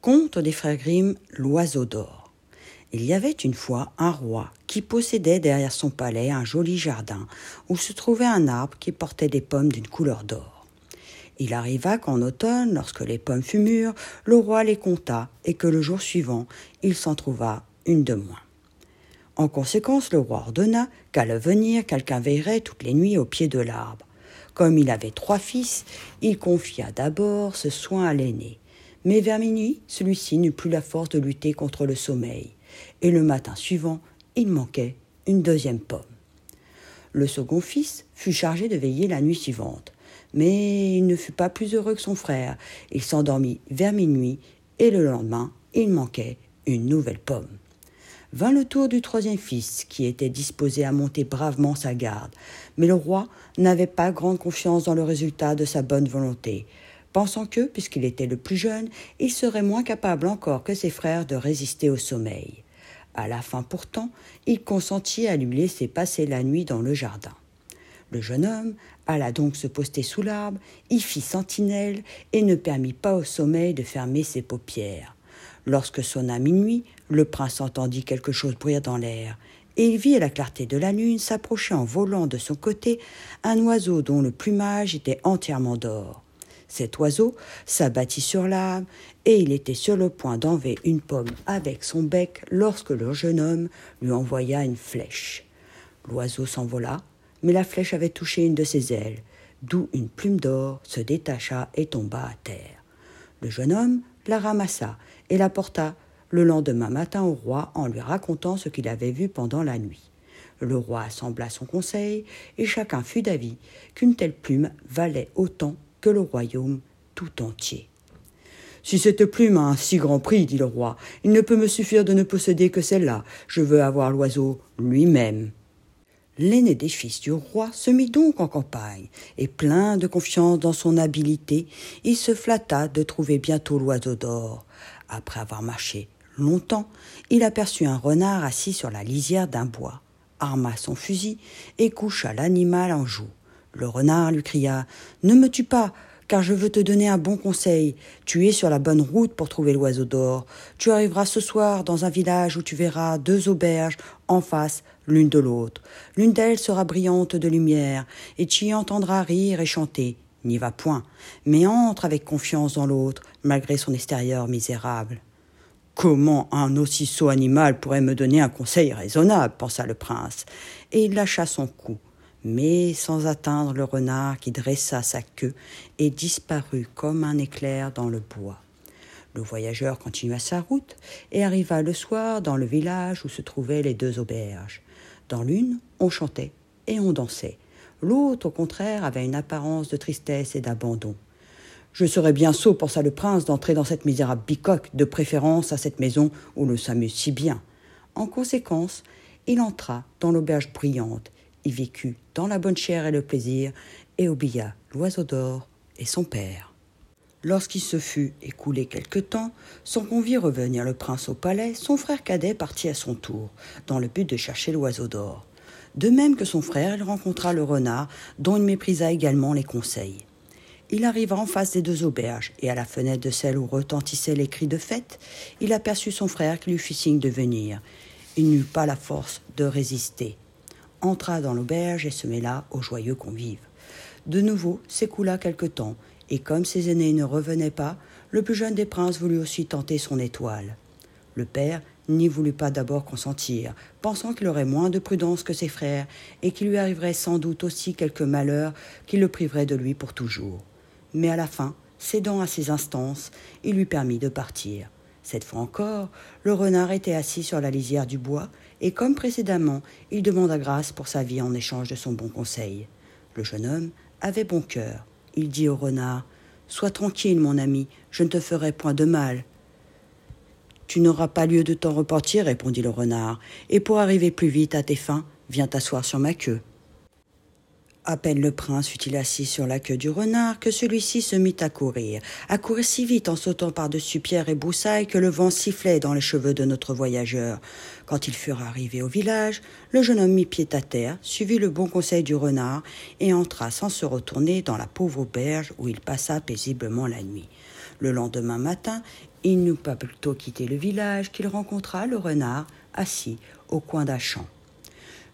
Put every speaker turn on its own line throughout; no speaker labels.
Conte des frères Grimm, l'oiseau d'or. Il y avait une fois un roi qui possédait derrière son palais un joli jardin où se trouvait un arbre qui portait des pommes d'une couleur d'or. Il arriva qu'en automne, lorsque les pommes furent mûres, le roi les compta et que le jour suivant, il s'en trouva une de moins. En conséquence, le roi ordonna qu'à l'avenir, quelqu'un veillerait toutes les nuits au pied de l'arbre. Comme il avait trois fils, il confia d'abord ce soin à l'aîné, mais vers minuit, celui-ci n'eut plus la force de lutter contre le sommeil, et le matin suivant, il manquait une deuxième pomme. Le second fils fut chargé de veiller la nuit suivante, mais il ne fut pas plus heureux que son frère. Il s'endormit vers minuit, et le lendemain, il manquait une nouvelle pomme. Vint le tour du troisième fils, qui était disposé à monter bravement sa garde, mais le roi n'avait pas grande confiance dans le résultat de sa bonne volonté pensant que, puisqu'il était le plus jeune, il serait moins capable encore que ses frères de résister au sommeil. À la fin pourtant, il consentit à lui laisser passer la nuit dans le jardin. Le jeune homme alla donc se poster sous l'arbre, y fit sentinelle et ne permit pas au sommeil de fermer ses paupières. Lorsque sonna minuit, le prince entendit quelque chose bruire dans l'air, et il vit à la clarté de la lune s'approcher en volant de son côté un oiseau dont le plumage était entièrement d'or. Cet oiseau s'abattit sur l'arbre, et il était sur le point d'enlever une pomme avec son bec lorsque le jeune homme lui envoya une flèche. L'oiseau s'envola, mais la flèche avait touché une de ses ailes, d'où une plume d'or se détacha et tomba à terre. Le jeune homme la ramassa et la porta le lendemain matin au roi en lui racontant ce qu'il avait vu pendant la nuit. Le roi assembla son conseil, et chacun fut d'avis qu'une telle plume valait autant que le royaume tout entier. Si cette plume a un si grand prix, dit le roi, il ne peut me suffire de ne posséder que celle-là. Je veux avoir l'oiseau lui-même. L'aîné des fils du roi se mit donc en campagne, et plein de confiance dans son habileté, il se flatta de trouver bientôt l'oiseau d'or. Après avoir marché longtemps, il aperçut un renard assis sur la lisière d'un bois, arma son fusil et coucha l'animal en joue. Le renard lui cria Ne me tue pas, car je veux te donner un bon conseil. Tu es sur la bonne route pour trouver l'oiseau d'or. Tu arriveras ce soir dans un village où tu verras deux auberges en face l'une de l'autre. L'une d'elles sera brillante de lumière, et tu y entendras rire et chanter. N'y va point, mais entre avec confiance dans l'autre, malgré son extérieur misérable. Comment un aussi sot animal pourrait me donner un conseil raisonnable pensa le prince, et il lâcha son cou mais sans atteindre le renard qui dressa sa queue et disparut comme un éclair dans le bois. Le voyageur continua sa route et arriva le soir dans le village où se trouvaient les deux auberges. Dans l'une, on chantait et on dansait. L'autre, au contraire, avait une apparence de tristesse et d'abandon. Je serais bien sot, pensa le prince, d'entrer dans cette misérable bicoque, de préférence à cette maison où l'on s'amuse si bien. En conséquence, il entra dans l'auberge brillante y vécut dans la bonne chair et le plaisir, et oublia l'oiseau d'or et son père. Lorsqu'il se fut écoulé quelque temps, sans qu'on vît revenir le prince au palais, son frère cadet partit à son tour, dans le but de chercher l'oiseau d'or. De même que son frère, il rencontra le renard, dont il méprisa également les conseils. Il arriva en face des deux auberges, et à la fenêtre de celle où retentissaient les cris de fête, il aperçut son frère qui lui fit signe de venir. Il n'eut pas la force de résister entra dans l'auberge et se mêla aux joyeux convives. De nouveau s'écoula quelque temps, et comme ses aînés ne revenaient pas, le plus jeune des princes voulut aussi tenter son étoile. Le père n'y voulut pas d'abord consentir, pensant qu'il aurait moins de prudence que ses frères, et qu'il lui arriverait sans doute aussi quelque malheur qui le priverait de lui pour toujours. Mais à la fin, cédant à ses instances, il lui permit de partir. Cette fois encore, le renard était assis sur la lisière du bois, et comme précédemment, il demanda grâce pour sa vie en échange de son bon conseil. Le jeune homme avait bon cœur. Il dit au renard Sois tranquille, mon ami, je ne te ferai point de mal. Tu n'auras pas lieu de t'en repentir, répondit le renard, et pour arriver plus vite à tes fins, viens t'asseoir sur ma queue. À peine le prince fut-il assis sur la queue du renard que celui-ci se mit à courir, à courir si vite en sautant par-dessus pierre et broussailles que le vent sifflait dans les cheveux de notre voyageur. Quand ils furent arrivés au village, le jeune homme mit pied à terre, suivit le bon conseil du renard et entra sans se retourner dans la pauvre auberge où il passa paisiblement la nuit. Le lendemain matin, il n'eut pas plutôt quitté le village qu'il rencontra le renard assis au coin d'un champ.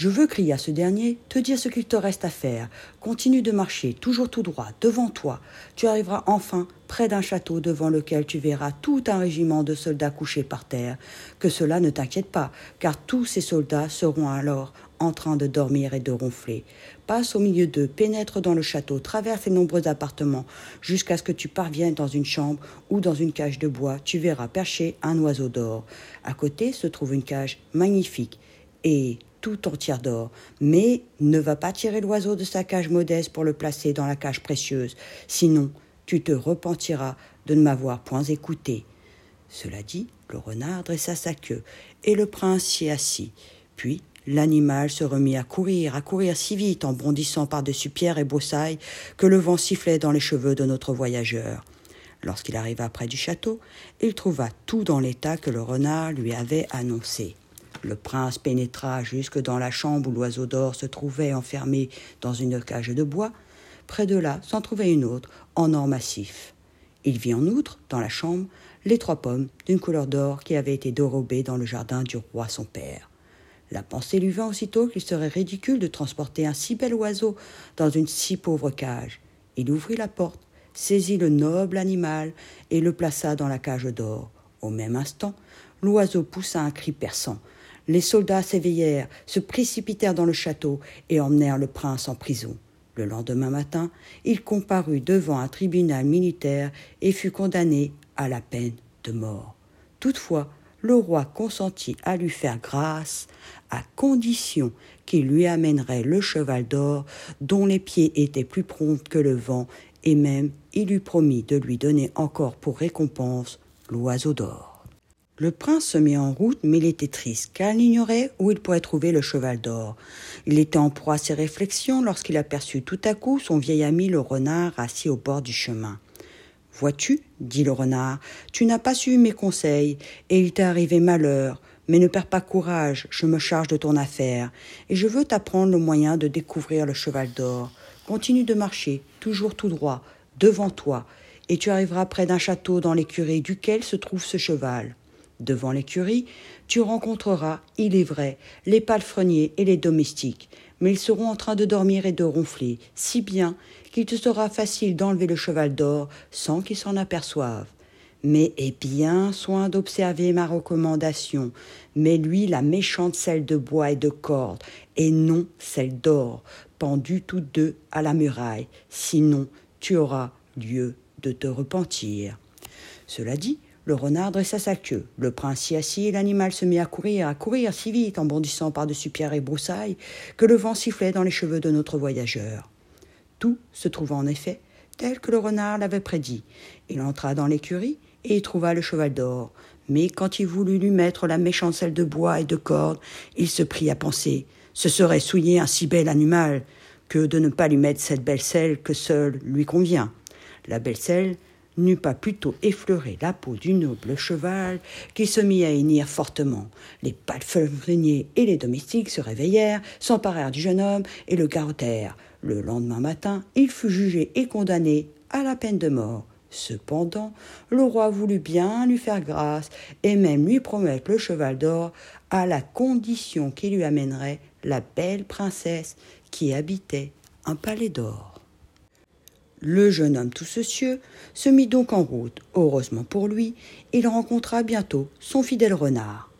Je veux, cria ce dernier, te dire ce qu'il te reste à faire. Continue de marcher, toujours tout droit, devant toi. Tu arriveras enfin près d'un château devant lequel tu verras tout un régiment de soldats couchés par terre. Que cela ne t'inquiète pas, car tous ces soldats seront alors en train de dormir et de ronfler. Passe au milieu d'eux, pénètre dans le château, traverse les nombreux appartements, jusqu'à ce que tu parviennes dans une chambre ou dans une cage de bois. Tu verras percher un oiseau d'or. À côté se trouve une cage magnifique. Et tout entière d'or, mais ne va pas tirer l'oiseau de sa cage modeste pour le placer dans la cage précieuse, sinon tu te repentiras de ne m'avoir point écouté. Cela dit, le renard dressa sa queue, et le prince s'y assit. Puis l'animal se remit à courir, à courir si vite en bondissant par-dessus pierres et broussailles que le vent sifflait dans les cheveux de notre voyageur. Lorsqu'il arriva près du château, il trouva tout dans l'état que le renard lui avait annoncé. Le prince pénétra jusque dans la chambre où l'oiseau d'or se trouvait enfermé dans une cage de bois. Près de là s'en trouvait une autre, en or massif. Il vit en outre, dans la chambre, les trois pommes d'une couleur d'or qui avaient été dérobées dans le jardin du roi son père. La pensée lui vint aussitôt qu'il serait ridicule de transporter un si bel oiseau dans une si pauvre cage. Il ouvrit la porte, saisit le noble animal et le plaça dans la cage d'or. Au même instant, l'oiseau poussa un cri perçant. Les soldats s'éveillèrent, se précipitèrent dans le château et emmenèrent le prince en prison. Le lendemain matin, il comparut devant un tribunal militaire et fut condamné à la peine de mort. Toutefois, le roi consentit à lui faire grâce, à condition qu'il lui amènerait le cheval d'or, dont les pieds étaient plus prompts que le vent, et même il lui promit de lui donner encore pour récompense l'oiseau d'or. Le prince se mit en route, mais il était triste, car il ignorait où il pourrait trouver le cheval d'or. Il était en proie à ses réflexions lorsqu'il aperçut tout à coup son vieil ami le renard assis au bord du chemin. Vois-tu, dit le renard, tu n'as pas suivi mes conseils, et il t'est arrivé malheur. Mais ne perds pas courage, je me charge de ton affaire, et je veux t'apprendre le moyen de découvrir le cheval d'or. Continue de marcher, toujours tout droit, devant toi, et tu arriveras près d'un château dans l'écurie duquel se trouve ce cheval. Devant l'écurie, tu rencontreras, il est vrai, les palefreniers et les domestiques, mais ils seront en train de dormir et de ronfler, si bien qu'il te sera facile d'enlever le cheval d'or sans qu'ils s'en aperçoivent. Mais aie bien soin d'observer ma recommandation. Mets-lui la méchante selle de bois et de corde, et non celle d'or, pendue toutes deux à la muraille, sinon tu auras lieu de te repentir. Cela dit, le renard dressa sa queue. Le prince s'y assit et l'animal se mit à courir, à courir si vite en bondissant par-dessus pierres et broussailles que le vent sifflait dans les cheveux de notre voyageur. Tout se trouva en effet tel que le renard l'avait prédit. Il entra dans l'écurie et y trouva le cheval d'or. Mais quand il voulut lui mettre la méchante selle de bois et de corde, il se prit à penser ce serait souiller un si bel animal que de ne pas lui mettre cette belle selle que seule lui convient. La belle selle n'eût pas plutôt effleuré la peau du noble cheval qui se mit à hennir fortement. Les palefreniers et les domestiques se réveillèrent, s'emparèrent du jeune homme et le garrottèrent. Le lendemain matin, il fut jugé et condamné à la peine de mort. Cependant, le roi voulut bien lui faire grâce et même lui promettre le cheval d'or à la condition qu'il lui amènerait la belle princesse qui habitait un palais d'or. Le jeune homme tout soucieux se mit donc en route. Heureusement pour lui, il rencontra bientôt son fidèle renard.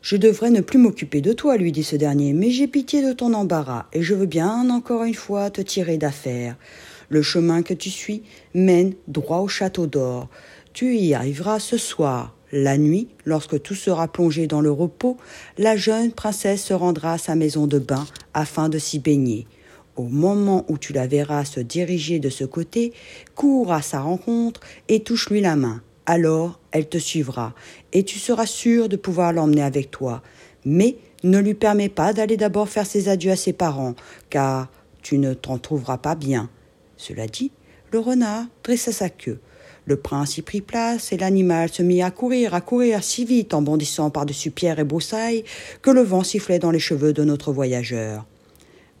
Je devrais ne plus m'occuper de toi, lui dit ce dernier, mais j'ai pitié de ton embarras, et je veux bien encore une fois te tirer d'affaire. Le chemin que tu suis mène droit au château d'or. Tu y arriveras ce soir. La nuit, lorsque tout sera plongé dans le repos, la jeune princesse se rendra à sa maison de bain afin de s'y baigner. Au moment où tu la verras se diriger de ce côté, cours à sa rencontre et touche-lui la main. Alors elle te suivra, et tu seras sûr de pouvoir l'emmener avec toi. Mais ne lui permets pas d'aller d'abord faire ses adieux à ses parents, car tu ne t'en trouveras pas bien. Cela dit, le renard dressa sa queue. Le prince y prit place et l'animal se mit à courir, à courir si vite en bondissant par-dessus pierres et broussailles que le vent sifflait dans les cheveux de notre voyageur.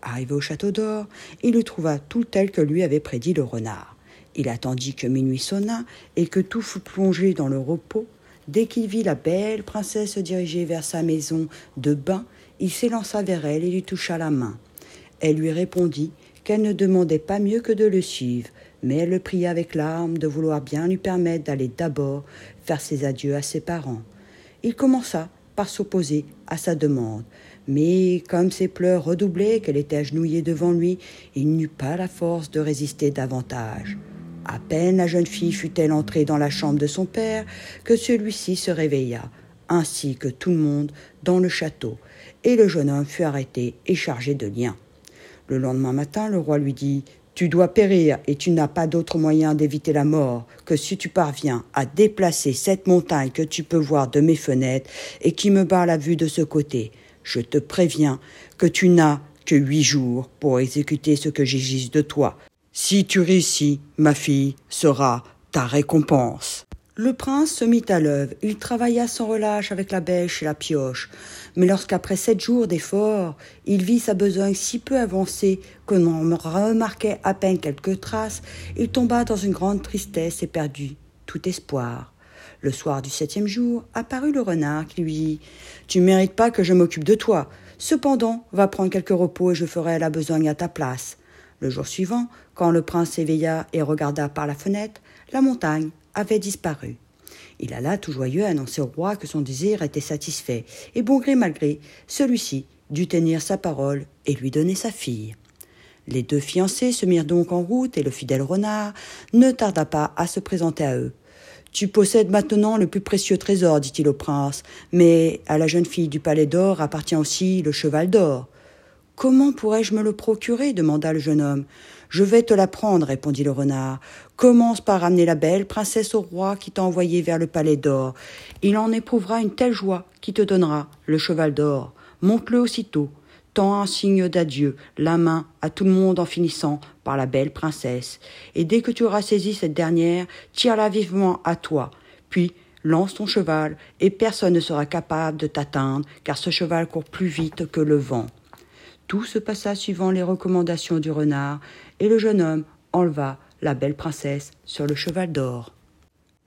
Arrivé au château d'or, il le trouva tout tel que lui avait prédit le renard. Il attendit que minuit sonna et que tout fut plongé dans le repos. Dès qu'il vit la belle princesse se diriger vers sa maison de bain, il s'élança vers elle et lui toucha la main. Elle lui répondit qu'elle ne demandait pas mieux que de le suivre, mais elle le pria avec larmes de vouloir bien lui permettre d'aller d'abord faire ses adieux à ses parents. Il commença par s'opposer à sa demande, mais comme ses pleurs redoublaient, qu'elle était agenouillée devant lui, il n'eut pas la force de résister davantage. À peine la jeune fille fut-elle entrée dans la chambre de son père que celui-ci se réveilla, ainsi que tout le monde dans le château, et le jeune homme fut arrêté et chargé de liens. Le lendemain matin, le roi lui dit Tu dois périr et tu n'as pas d'autre moyen d'éviter la mort que si tu parviens à déplacer cette montagne que tu peux voir de mes fenêtres et qui me barre la vue de ce côté. Je te préviens que tu n'as que huit jours pour exécuter ce que j'exige de toi. Si tu réussis, ma fille sera ta récompense. Le prince se mit à l'œuvre. Il travailla sans relâche avec la bêche et la pioche. Mais lorsqu'après sept jours d'efforts, il vit sa besogne si peu avancée qu'on n'en remarquait à peine quelques traces, il tomba dans une grande tristesse et perdit tout espoir. Le soir du septième jour, apparut le renard qui lui dit Tu ne mérites pas que je m'occupe de toi. Cependant, va prendre quelques repos et je ferai la besogne à ta place. Le jour suivant, quand le prince s'éveilla et regarda par la fenêtre, la montagne avait disparu. Il alla tout joyeux annoncer au roi que son désir était satisfait, et bon gré mal gré, celui-ci dut tenir sa parole et lui donner sa fille. Les deux fiancés se mirent donc en route, et le fidèle renard ne tarda pas à se présenter à eux. Tu possèdes maintenant le plus précieux trésor, dit-il au prince, mais à la jeune fille du palais d'or appartient aussi le cheval d'or. Comment pourrais-je me le procurer demanda le jeune homme. Je vais te l'apprendre, répondit le renard. Commence par ramener la belle princesse au roi qui t'a envoyé vers le palais d'or. Il en éprouvera une telle joie qui te donnera le cheval d'or. Monte-le aussitôt. Tends un signe d'adieu, la main à tout le monde en finissant par la belle princesse. Et dès que tu auras saisi cette dernière, tire-la vivement à toi. Puis lance ton cheval, et personne ne sera capable de t'atteindre, car ce cheval court plus vite que le vent. Tout se passa suivant les recommandations du renard, et le jeune homme enleva la belle princesse sur le cheval d'or.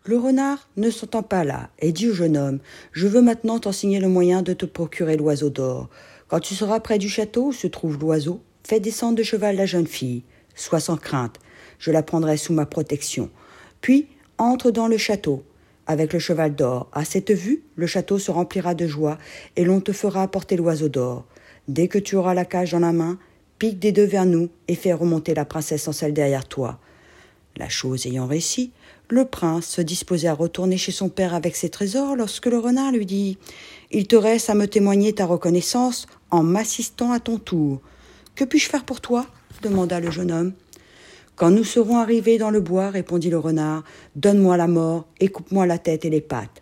Le renard ne s'entend pas là, et dit au jeune homme Je veux maintenant t'enseigner le moyen de te procurer l'oiseau d'or. Quand tu seras près du château où se trouve l'oiseau, fais descendre de cheval la jeune fille. Sois sans crainte, je la prendrai sous ma protection. Puis entre dans le château avec le cheval d'or. À cette vue, le château se remplira de joie, et l'on te fera apporter l'oiseau d'or. Dès que tu auras la cage dans la main, pique des deux vers nous et fais remonter la princesse en selle derrière toi. La chose ayant réussi, le prince se disposait à retourner chez son père avec ses trésors lorsque le renard lui dit Il te reste à me témoigner ta reconnaissance en m'assistant à ton tour. Que puis-je faire pour toi demanda le jeune homme. Quand nous serons arrivés dans le bois, répondit le renard, donne-moi la mort et coupe-moi la tête et les pattes.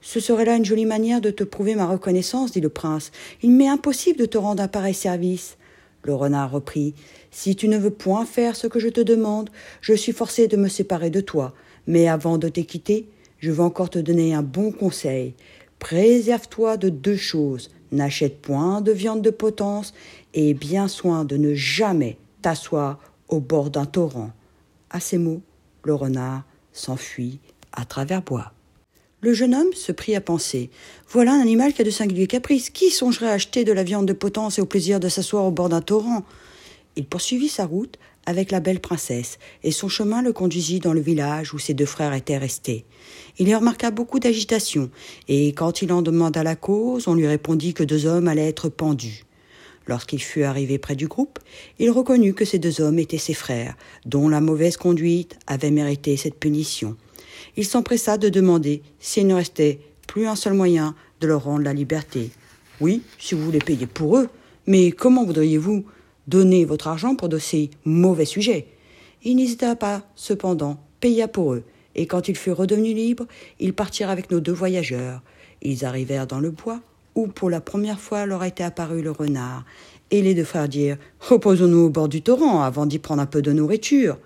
Ce serait là une jolie manière de te prouver ma reconnaissance, dit le prince. Il m'est impossible de te rendre un pareil service. Le renard reprit. Si tu ne veux point faire ce que je te demande, je suis forcé de me séparer de toi. Mais avant de te quitter, je veux encore te donner un bon conseil. Préserve-toi de deux choses. N'achète point de viande de potence et bien soin de ne jamais t'asseoir au bord d'un torrent. À ces mots, le renard s'enfuit à travers bois. Le jeune homme se prit à penser. Voilà un animal qui a de singuliers caprices. Qui songerait à acheter de la viande de potence et au plaisir de s'asseoir au bord d'un torrent? Il poursuivit sa route avec la belle princesse, et son chemin le conduisit dans le village où ses deux frères étaient restés. Il y remarqua beaucoup d'agitation, et quand il en demanda la cause, on lui répondit que deux hommes allaient être pendus. Lorsqu'il fut arrivé près du groupe, il reconnut que ces deux hommes étaient ses frères, dont la mauvaise conduite avait mérité cette punition. Il s'empressa de demander s'il ne restait plus un seul moyen de leur rendre la liberté. Oui, si vous voulez payer pour eux, mais comment voudriez-vous Donner votre argent pour de ces mauvais sujets. Il n'hésita pas, cependant, paya pour eux, et quand ils furent redevenus libres, ils partirent avec nos deux voyageurs. Ils arrivèrent dans le bois, où pour la première fois leur était apparu le renard, et les deux frères dirent Reposons-nous au bord du torrent avant d'y prendre un peu de nourriture.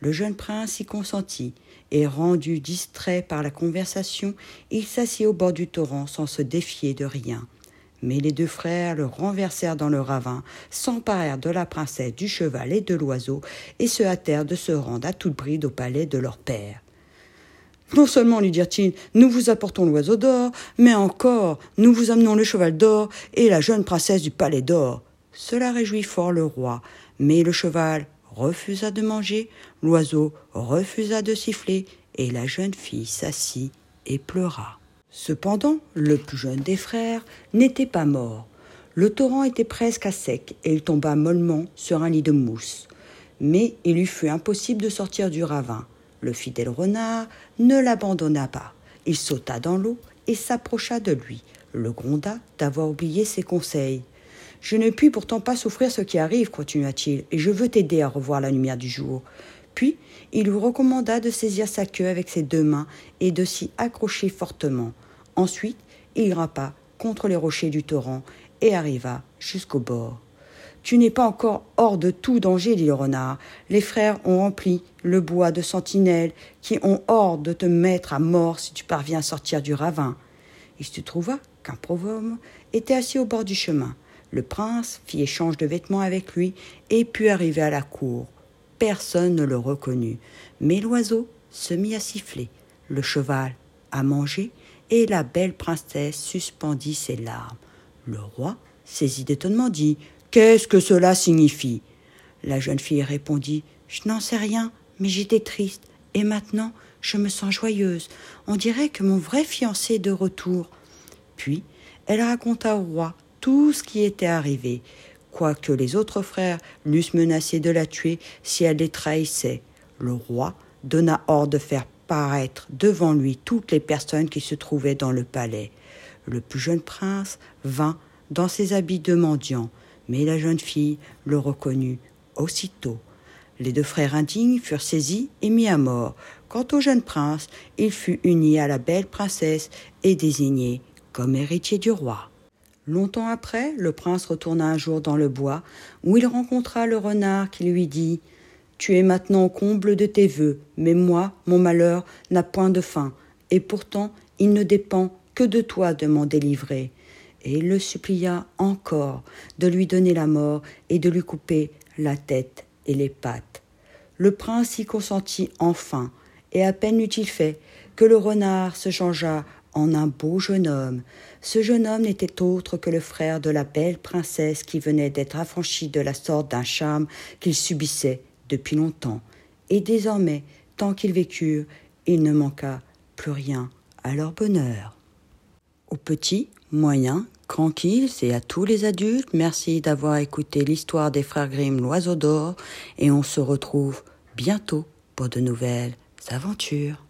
Le jeune prince y consentit, et rendu distrait par la conversation, il s'assit au bord du torrent sans se défier de rien. Mais les deux frères le renversèrent dans le ravin, s'emparèrent de la princesse, du cheval et de l'oiseau, et se hâtèrent de se rendre à toute bride au palais de leur père. Non seulement, lui dirent-ils, nous vous apportons l'oiseau d'or, mais encore, nous vous amenons le cheval d'or et la jeune princesse du palais d'or. Cela réjouit fort le roi, mais le cheval refusa de manger, l'oiseau refusa de siffler, et la jeune fille s'assit et pleura. Cependant, le plus jeune des frères n'était pas mort. Le torrent était presque à sec et il tomba mollement sur un lit de mousse. Mais il lui fut impossible de sortir du ravin. Le fidèle renard ne l'abandonna pas. Il sauta dans l'eau et s'approcha de lui, le gronda d'avoir oublié ses conseils. Je ne puis pourtant pas souffrir ce qui arrive, continua-t-il, et je veux t'aider à revoir la lumière du jour. Puis il lui recommanda de saisir sa queue avec ses deux mains et de s'y accrocher fortement. Ensuite, il grimpa contre les rochers du torrent et arriva jusqu'au bord. Tu n'es pas encore hors de tout danger, dit le renard. Les frères ont rempli le bois de sentinelles qui ont ordre de te mettre à mort si tu parviens à sortir du ravin. Il se trouva qu'un provome était assis au bord du chemin. Le prince fit échange de vêtements avec lui et put arriver à la cour. Personne ne le reconnut, mais l'oiseau se mit à siffler, le cheval à manger, et la belle princesse suspendit ses larmes. Le roi, saisi d'étonnement, dit Qu'est-ce que cela signifie? La jeune fille répondit Je n'en sais rien, mais j'étais triste, et maintenant je me sens joyeuse. On dirait que mon vrai fiancé est de retour. Puis elle raconta au roi tout ce qui était arrivé, quoique les autres frères l'eussent menacé de la tuer si elle les trahissait. Le roi donna ordre de faire paraître devant lui toutes les personnes qui se trouvaient dans le palais. Le plus jeune prince vint dans ses habits de mendiant, mais la jeune fille le reconnut aussitôt. Les deux frères indignes furent saisis et mis à mort. Quant au jeune prince, il fut uni à la belle princesse et désigné comme héritier du roi. Longtemps après, le prince retourna un jour dans le bois, où il rencontra le renard qui lui dit Tu es maintenant au comble de tes vœux, mais moi, mon malheur n'a point de fin, et pourtant il ne dépend que de toi de m'en délivrer et il le supplia encore de lui donner la mort et de lui couper la tête et les pattes. Le prince y consentit enfin, et à peine eut-il fait que le renard se changea en un beau jeune homme. Ce jeune homme n'était autre que le frère de la belle princesse qui venait d'être affranchie de la sorte d'un charme qu'il subissait depuis longtemps. Et désormais, tant qu'ils vécurent, il ne manqua plus rien à leur bonheur. Au petit, moyen tranquilles et à tous les adultes, merci d'avoir écouté l'histoire des frères Grimm, l'oiseau d'or, et on se retrouve bientôt pour de nouvelles aventures.